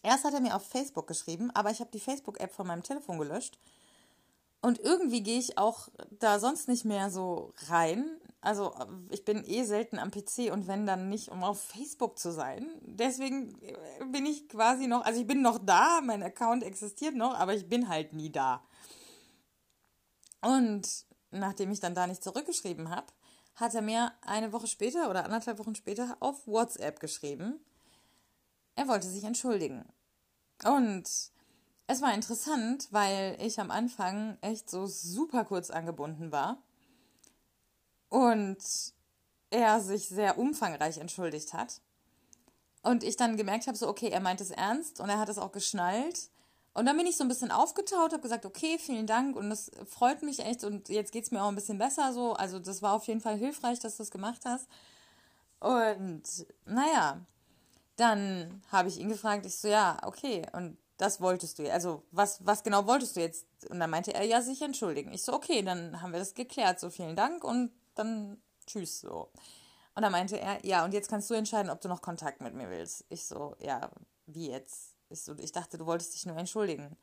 Erst hat er mir auf Facebook geschrieben, aber ich habe die Facebook-App von meinem Telefon gelöscht und irgendwie gehe ich auch da sonst nicht mehr so rein. Also ich bin eh selten am PC und wenn dann nicht, um auf Facebook zu sein. Deswegen bin ich quasi noch, also ich bin noch da, mein Account existiert noch, aber ich bin halt nie da. Und nachdem ich dann da nicht zurückgeschrieben habe, hat er mir eine Woche später oder anderthalb Wochen später auf WhatsApp geschrieben. Er wollte sich entschuldigen. Und es war interessant, weil ich am Anfang echt so super kurz angebunden war und er sich sehr umfangreich entschuldigt hat. Und ich dann gemerkt habe, so, okay, er meint es ernst und er hat es auch geschnallt. Und dann bin ich so ein bisschen aufgetaut, habe gesagt, okay, vielen Dank und das freut mich echt und jetzt geht es mir auch ein bisschen besser so. Also das war auf jeden Fall hilfreich, dass du es gemacht hast. Und naja, dann habe ich ihn gefragt, ich so, ja, okay, und das wolltest du. Also, was, was genau wolltest du jetzt? Und dann meinte er, ja, sich entschuldigen. Ich so, okay, dann haben wir das geklärt. So, vielen Dank und dann tschüss, so. Und dann meinte er, ja, und jetzt kannst du entscheiden, ob du noch Kontakt mit mir willst. Ich so, ja, wie jetzt? Ich so, ich dachte, du wolltest dich nur entschuldigen.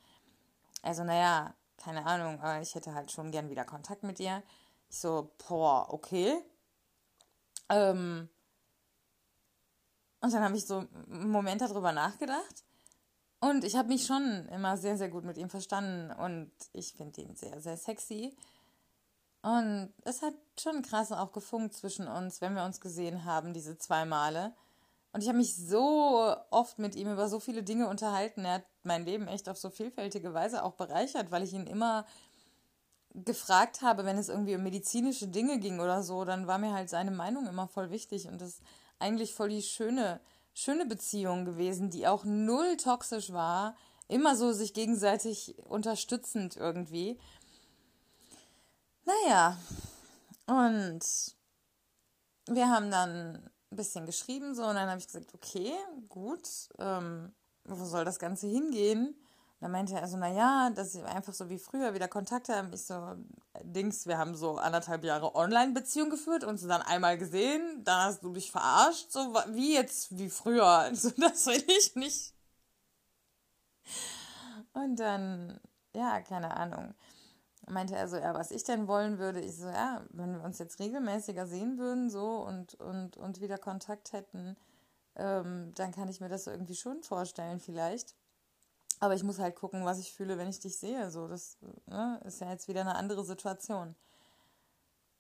Also, naja, keine Ahnung, aber ich hätte halt schon gern wieder Kontakt mit dir. Ich so, boah, okay. Ähm, und dann habe ich so einen Moment darüber nachgedacht und ich habe mich schon immer sehr, sehr gut mit ihm verstanden und ich finde ihn sehr, sehr sexy. Und es hat schon krass auch gefunkt zwischen uns, wenn wir uns gesehen haben, diese zwei Male. Und ich habe mich so oft mit ihm über so viele Dinge unterhalten. Er hat mein Leben echt auf so vielfältige Weise auch bereichert, weil ich ihn immer gefragt habe, wenn es irgendwie um medizinische Dinge ging oder so, dann war mir halt seine Meinung immer voll wichtig und das eigentlich voll die schöne schöne Beziehung gewesen, die auch null toxisch war, immer so sich gegenseitig unterstützend irgendwie. Naja, und wir haben dann ein bisschen geschrieben so und dann habe ich gesagt, okay, gut, ähm, wo soll das Ganze hingehen? Dann meinte er so, naja, dass sie einfach so wie früher wieder Kontakt haben. Ich so, Dings, wir haben so anderthalb Jahre Online-Beziehung geführt, uns dann einmal gesehen, dann hast du dich verarscht, so wie jetzt, wie früher. [laughs] Also, das will ich nicht. Und dann, ja, keine Ahnung. Meinte er so, ja, was ich denn wollen würde, ich so, ja, wenn wir uns jetzt regelmäßiger sehen würden, so und, und, und wieder Kontakt hätten, ähm, dann kann ich mir das irgendwie schon vorstellen, vielleicht. Aber ich muss halt gucken, was ich fühle, wenn ich dich sehe. So, das ne, ist ja jetzt wieder eine andere Situation.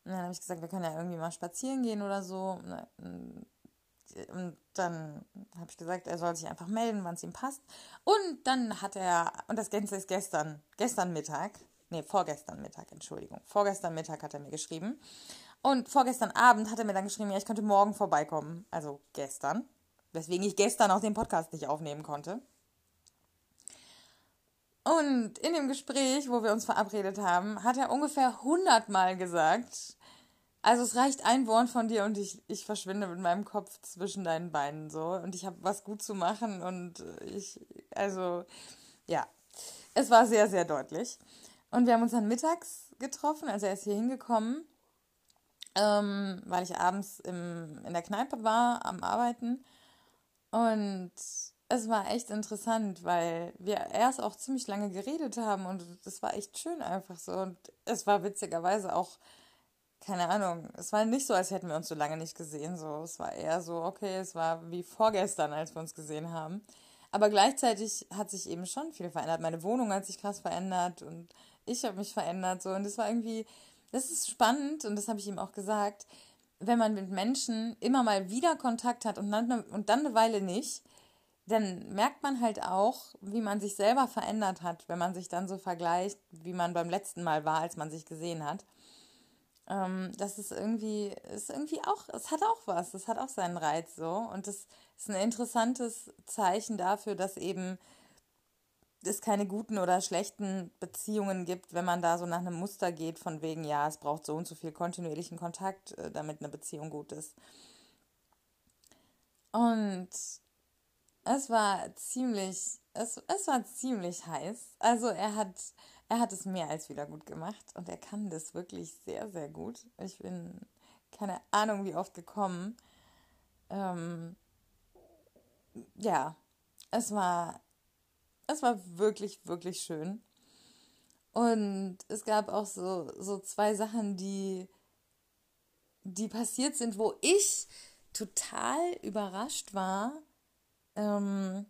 Und dann habe ich gesagt, wir können ja irgendwie mal spazieren gehen oder so. Ne, und dann habe ich gesagt, er soll sich einfach melden, wann es ihm passt. Und dann hat er, und das Ganze ist gestern, gestern Mittag, nee, vorgestern Mittag, Entschuldigung. Vorgestern Mittag hat er mir geschrieben. Und vorgestern Abend hat er mir dann geschrieben, ja, ich könnte morgen vorbeikommen. Also gestern. Weswegen ich gestern auch den Podcast nicht aufnehmen konnte. Und in dem Gespräch, wo wir uns verabredet haben, hat er ungefähr hundertmal gesagt, also es reicht ein Wort von dir und ich, ich verschwinde mit meinem Kopf zwischen deinen Beinen so und ich habe was gut zu machen und ich, also ja, es war sehr, sehr deutlich. Und wir haben uns dann mittags getroffen, also er ist hier hingekommen, ähm, weil ich abends im, in der Kneipe war am Arbeiten und es war echt interessant, weil wir erst auch ziemlich lange geredet haben und es war echt schön einfach so. Und es war witzigerweise auch, keine Ahnung, es war nicht so, als hätten wir uns so lange nicht gesehen. So, es war eher so, okay, es war wie vorgestern, als wir uns gesehen haben. Aber gleichzeitig hat sich eben schon viel verändert. Meine Wohnung hat sich krass verändert und ich habe mich verändert. So. Und es war irgendwie, das ist spannend und das habe ich ihm auch gesagt, wenn man mit Menschen immer mal wieder Kontakt hat und dann, und dann eine Weile nicht, dann merkt man halt auch, wie man sich selber verändert hat, wenn man sich dann so vergleicht, wie man beim letzten Mal war, als man sich gesehen hat. Ähm, das ist irgendwie, ist irgendwie auch, es hat auch was, es hat auch seinen Reiz so. Und das ist ein interessantes Zeichen dafür, dass eben es keine guten oder schlechten Beziehungen gibt, wenn man da so nach einem Muster geht, von wegen, ja, es braucht so und so viel kontinuierlichen Kontakt, äh, damit eine Beziehung gut ist. Und es war ziemlich, es, es war ziemlich heiß. Also er hat, er hat es mehr als wieder gut gemacht und er kann das wirklich sehr, sehr gut. Ich bin keine Ahnung, wie oft gekommen. Ähm, ja, es war, es war wirklich, wirklich schön. Und es gab auch so, so zwei Sachen, die, die passiert sind, wo ich total überrascht war, ähm,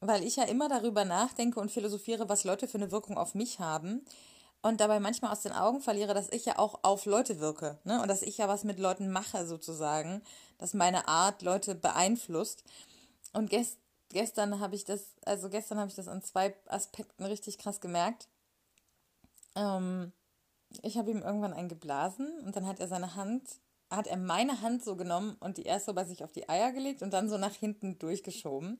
weil ich ja immer darüber nachdenke und philosophiere, was Leute für eine Wirkung auf mich haben. Und dabei manchmal aus den Augen verliere, dass ich ja auch auf Leute wirke. Ne? Und dass ich ja was mit Leuten mache, sozusagen. Dass meine Art Leute beeinflusst. Und gest gestern habe ich das, also gestern habe ich das an zwei Aspekten richtig krass gemerkt. Ähm, ich habe ihm irgendwann einen geblasen und dann hat er seine Hand hat er meine Hand so genommen und die erst so bei sich auf die Eier gelegt und dann so nach hinten durchgeschoben.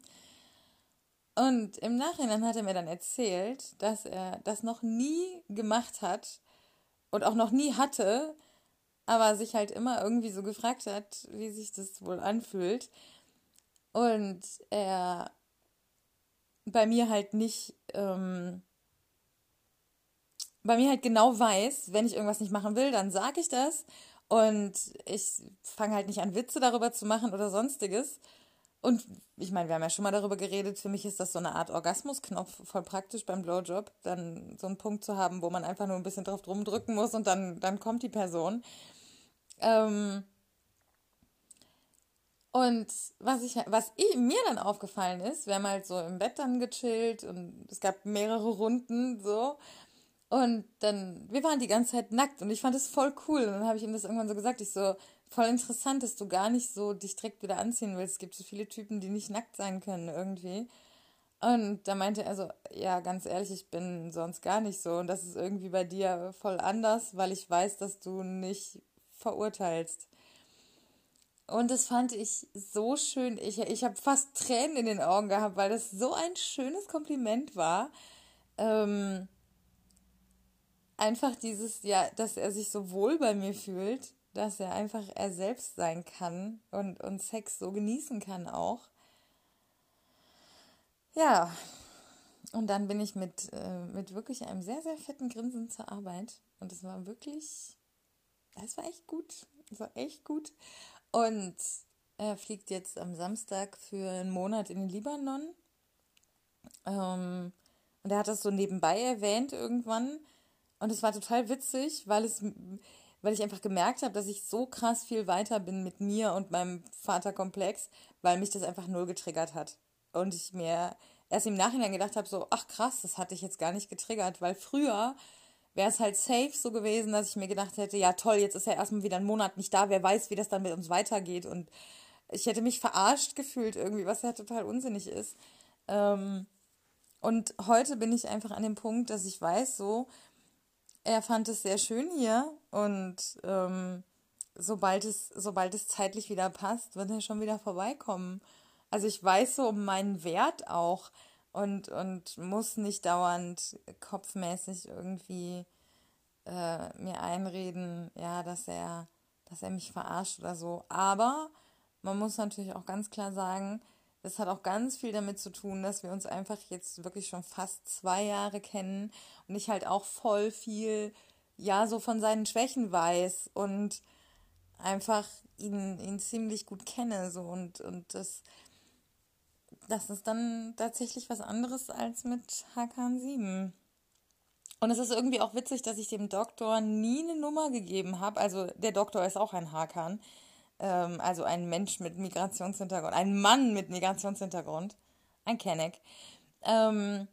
Und im Nachhinein hat er mir dann erzählt, dass er das noch nie gemacht hat und auch noch nie hatte, aber sich halt immer irgendwie so gefragt hat, wie sich das wohl anfühlt. Und er bei mir halt nicht, ähm, bei mir halt genau weiß, wenn ich irgendwas nicht machen will, dann sage ich das und ich fange halt nicht an, Witze darüber zu machen oder sonstiges. Und ich meine, wir haben ja schon mal darüber geredet, für mich ist das so eine Art Orgasmusknopf voll praktisch beim Blowjob, dann so einen Punkt zu haben, wo man einfach nur ein bisschen drauf drumdrücken muss und dann, dann kommt die Person. Ähm und was ich, was ich, mir dann aufgefallen ist, wir haben halt so im Bett dann gechillt und es gab mehrere Runden so. Und dann, wir waren die ganze Zeit nackt und ich fand es voll cool. Und dann habe ich ihm das irgendwann so gesagt, ich so, voll interessant, dass du gar nicht so dich direkt wieder anziehen willst. Es gibt so viele Typen, die nicht nackt sein können irgendwie. Und da meinte er so, ja, ganz ehrlich, ich bin sonst gar nicht so. Und das ist irgendwie bei dir voll anders, weil ich weiß, dass du nicht verurteilst. Und das fand ich so schön. Ich, ich habe fast Tränen in den Augen gehabt, weil das so ein schönes Kompliment war. Ähm, einfach dieses, ja, dass er sich so wohl bei mir fühlt, dass er einfach er selbst sein kann und, und Sex so genießen kann auch. Ja, und dann bin ich mit, äh, mit wirklich einem sehr, sehr fetten Grinsen zur Arbeit. Und es war wirklich, es war echt gut. Es war echt gut. Und er fliegt jetzt am Samstag für einen Monat in den Libanon. Ähm, und er hat das so nebenbei erwähnt irgendwann. Und es war total witzig, weil es, weil ich einfach gemerkt habe, dass ich so krass viel weiter bin mit mir und meinem Vaterkomplex, weil mich das einfach null getriggert hat. Und ich mir erst im Nachhinein gedacht habe, so, ach krass, das hatte ich jetzt gar nicht getriggert, weil früher wäre es halt safe so gewesen, dass ich mir gedacht hätte, ja toll, jetzt ist er erstmal wieder einen Monat nicht da, wer weiß, wie das dann mit uns weitergeht. Und ich hätte mich verarscht gefühlt irgendwie, was ja total unsinnig ist. Ähm, Und heute bin ich einfach an dem Punkt, dass ich weiß, so, er fand es sehr schön hier und ähm, sobald es, sobald es zeitlich wieder passt, wird er schon wieder vorbeikommen. Also ich weiß so um meinen Wert auch und, und muss nicht dauernd kopfmäßig irgendwie äh, mir einreden, ja, dass er, dass er mich verarscht oder so. Aber man muss natürlich auch ganz klar sagen, das hat auch ganz viel damit zu tun, dass wir uns einfach jetzt wirklich schon fast zwei Jahre kennen und ich halt auch voll viel, ja, so von seinen Schwächen weiß und einfach ihn, ihn ziemlich gut kenne, so und, und das, das ist dann tatsächlich was anderes als mit Hakan 7. Und es ist irgendwie auch witzig, dass ich dem Doktor nie eine Nummer gegeben habe. Also der Doktor ist auch ein Hakan ähm, also ein Mensch mit Migrationshintergrund, ein Mann mit Migrationshintergrund, ein Kenneck. Ähm,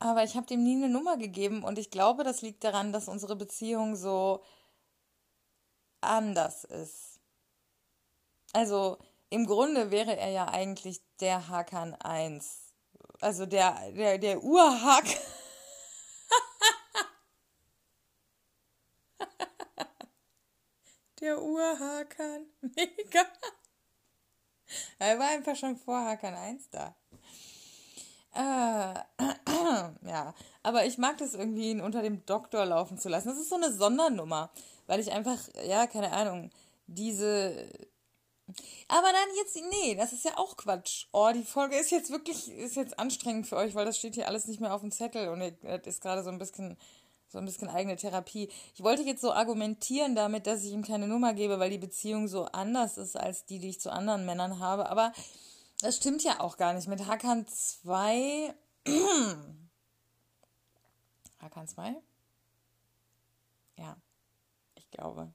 aber ich habe dem nie eine Nummer gegeben und ich glaube, das liegt daran, dass unsere Beziehung so anders ist. Also im Grunde wäre er ja eigentlich der Hakan 1. Also der, der, der Urhakan. Der Urhakan. [laughs] Mega. Er war einfach schon vor Hakan 1 da. Äh, [clears throat] ja, aber ich mag das irgendwie, ihn unter dem Doktor laufen zu lassen. Das ist so eine Sondernummer, weil ich einfach, ja, keine Ahnung, diese. Aber dann jetzt, nee, das ist ja auch Quatsch. Oh, die Folge ist jetzt wirklich, ist jetzt anstrengend für euch, weil das steht hier alles nicht mehr auf dem Zettel und das ist gerade so ein bisschen so ein bisschen eigene Therapie. Ich wollte jetzt so argumentieren damit, dass ich ihm keine Nummer gebe, weil die Beziehung so anders ist als die, die ich zu anderen Männern habe. Aber das stimmt ja auch gar nicht. Mit Hakan 2. [clears throat] Hakan 2? Ja, ich glaube.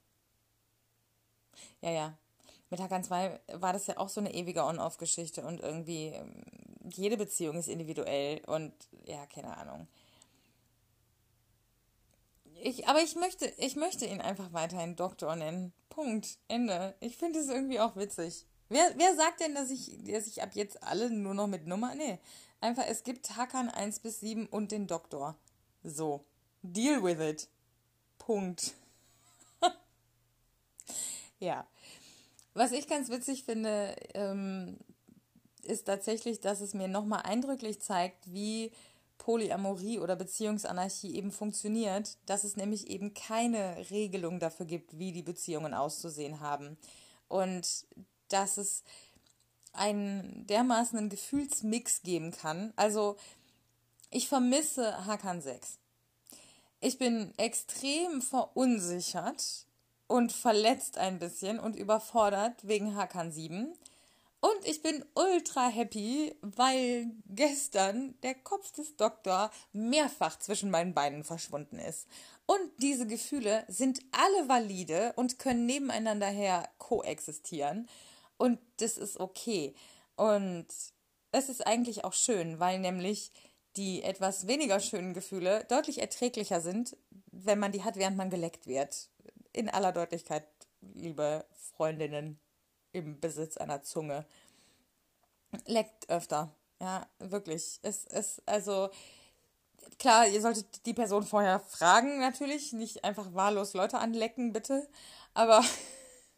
Ja, ja. Mit Hakan 2 war das ja auch so eine ewige On-Off-Geschichte und irgendwie ähm, jede Beziehung ist individuell und ja, keine Ahnung. Ich, aber ich möchte, ich möchte ihn einfach weiterhin Doktor nennen. Punkt. Ende. Ich finde es irgendwie auch witzig. Wer, wer sagt denn, dass ich, dass ich ab jetzt alle nur noch mit Nummer? Nee. Einfach, es gibt Hackern 1 bis 7 und den Doktor. So. Deal with it. Punkt. [laughs] ja. Was ich ganz witzig finde, ähm, ist tatsächlich, dass es mir nochmal eindrücklich zeigt, wie Polyamorie oder Beziehungsanarchie eben funktioniert, dass es nämlich eben keine Regelung dafür gibt, wie die Beziehungen auszusehen haben. Und dass es einen dermaßen Gefühlsmix geben kann. Also ich vermisse Hakan 6. Ich bin extrem verunsichert und verletzt ein bisschen und überfordert wegen Hakan 7. Und ich bin ultra happy, weil gestern der Kopf des Doktor mehrfach zwischen meinen Beinen verschwunden ist. Und diese Gefühle sind alle valide und können nebeneinander her koexistieren. Und das ist okay. Und es ist eigentlich auch schön, weil nämlich die etwas weniger schönen Gefühle deutlich erträglicher sind, wenn man die hat, während man geleckt wird. In aller Deutlichkeit, liebe Freundinnen im Besitz einer Zunge. Leckt öfter. Ja, wirklich. Es ist, also, klar, ihr solltet die Person vorher fragen, natürlich. Nicht einfach wahllos Leute anlecken, bitte. Aber,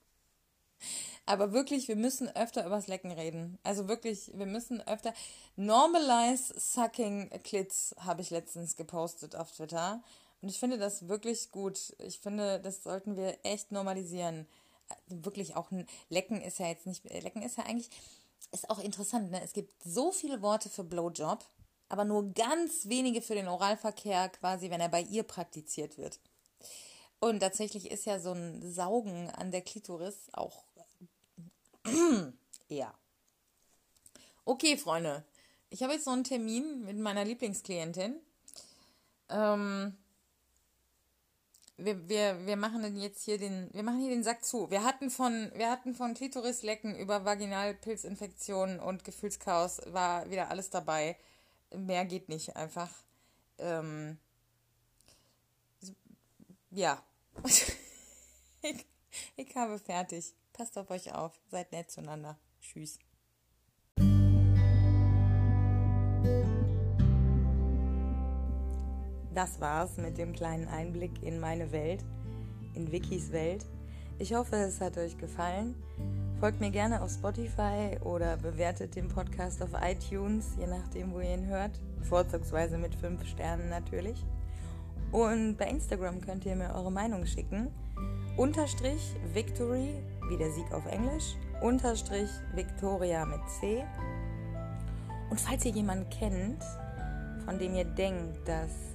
[laughs] aber wirklich, wir müssen öfter übers Lecken reden. Also wirklich, wir müssen öfter. Normalize sucking clits habe ich letztens gepostet auf Twitter. Und ich finde das wirklich gut. Ich finde, das sollten wir echt normalisieren wirklich auch ein Lecken ist ja jetzt nicht, Lecken ist ja eigentlich, ist auch interessant, ne? Es gibt so viele Worte für Blowjob, aber nur ganz wenige für den Oralverkehr, quasi, wenn er bei ihr praktiziert wird. Und tatsächlich ist ja so ein Saugen an der Klitoris auch [clears throat] eher. Okay, Freunde. Ich habe jetzt so einen Termin mit meiner Lieblingsklientin. Ähm, wir, wir, wir machen jetzt hier den, wir machen hier den Sack zu. Wir hatten von, wir hatten von Klitorislecken über Vaginalpilzinfektionen und Gefühlschaos war wieder alles dabei. Mehr geht nicht einfach. Ähm, ja. [laughs] ich, ich habe fertig. Passt auf euch auf. Seid nett zueinander. Tschüss. Das war's mit dem kleinen Einblick in meine Welt, in Wikis Welt. Ich hoffe, es hat euch gefallen. Folgt mir gerne auf Spotify oder bewertet den Podcast auf iTunes, je nachdem, wo ihr ihn hört. Vorzugsweise mit 5 Sternen natürlich. Und bei Instagram könnt ihr mir eure Meinung schicken. Unterstrich Victory, wie der Sieg auf Englisch. Unterstrich Victoria mit C. Und falls ihr jemanden kennt, von dem ihr denkt, dass